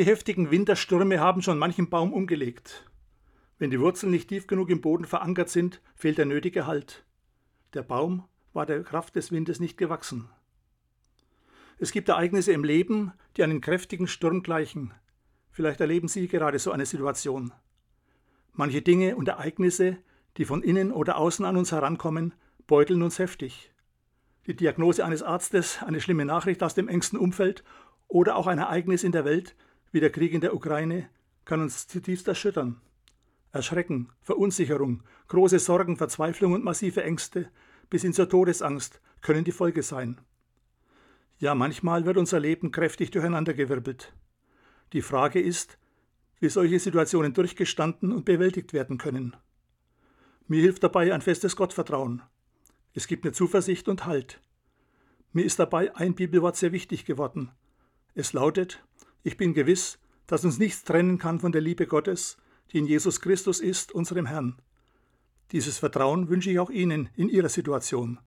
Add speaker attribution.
Speaker 1: Die heftigen Winterstürme haben schon manchen Baum umgelegt. Wenn die Wurzeln nicht tief genug im Boden verankert sind, fehlt der nötige Halt. Der Baum war der Kraft des Windes nicht gewachsen. Es gibt Ereignisse im Leben, die einen kräftigen Sturm gleichen. Vielleicht erleben Sie gerade so eine Situation. Manche Dinge und Ereignisse, die von innen oder außen an uns herankommen, beuteln uns heftig. Die Diagnose eines Arztes, eine schlimme Nachricht aus dem engsten Umfeld oder auch ein Ereignis in der Welt, wie der Krieg in der Ukraine, kann uns zutiefst erschüttern. Erschrecken, Verunsicherung, große Sorgen, Verzweiflung und massive Ängste bis hin zur Todesangst können die Folge sein. Ja, manchmal wird unser Leben kräftig durcheinandergewirbelt. Die Frage ist, wie solche Situationen durchgestanden und bewältigt werden können. Mir hilft dabei ein festes Gottvertrauen. Es gibt mir Zuversicht und Halt. Mir ist dabei ein Bibelwort sehr wichtig geworden. Es lautet, ich bin gewiss, dass uns nichts trennen kann von der Liebe Gottes, die in Jesus Christus ist, unserem Herrn. Dieses Vertrauen wünsche ich auch Ihnen in Ihrer Situation.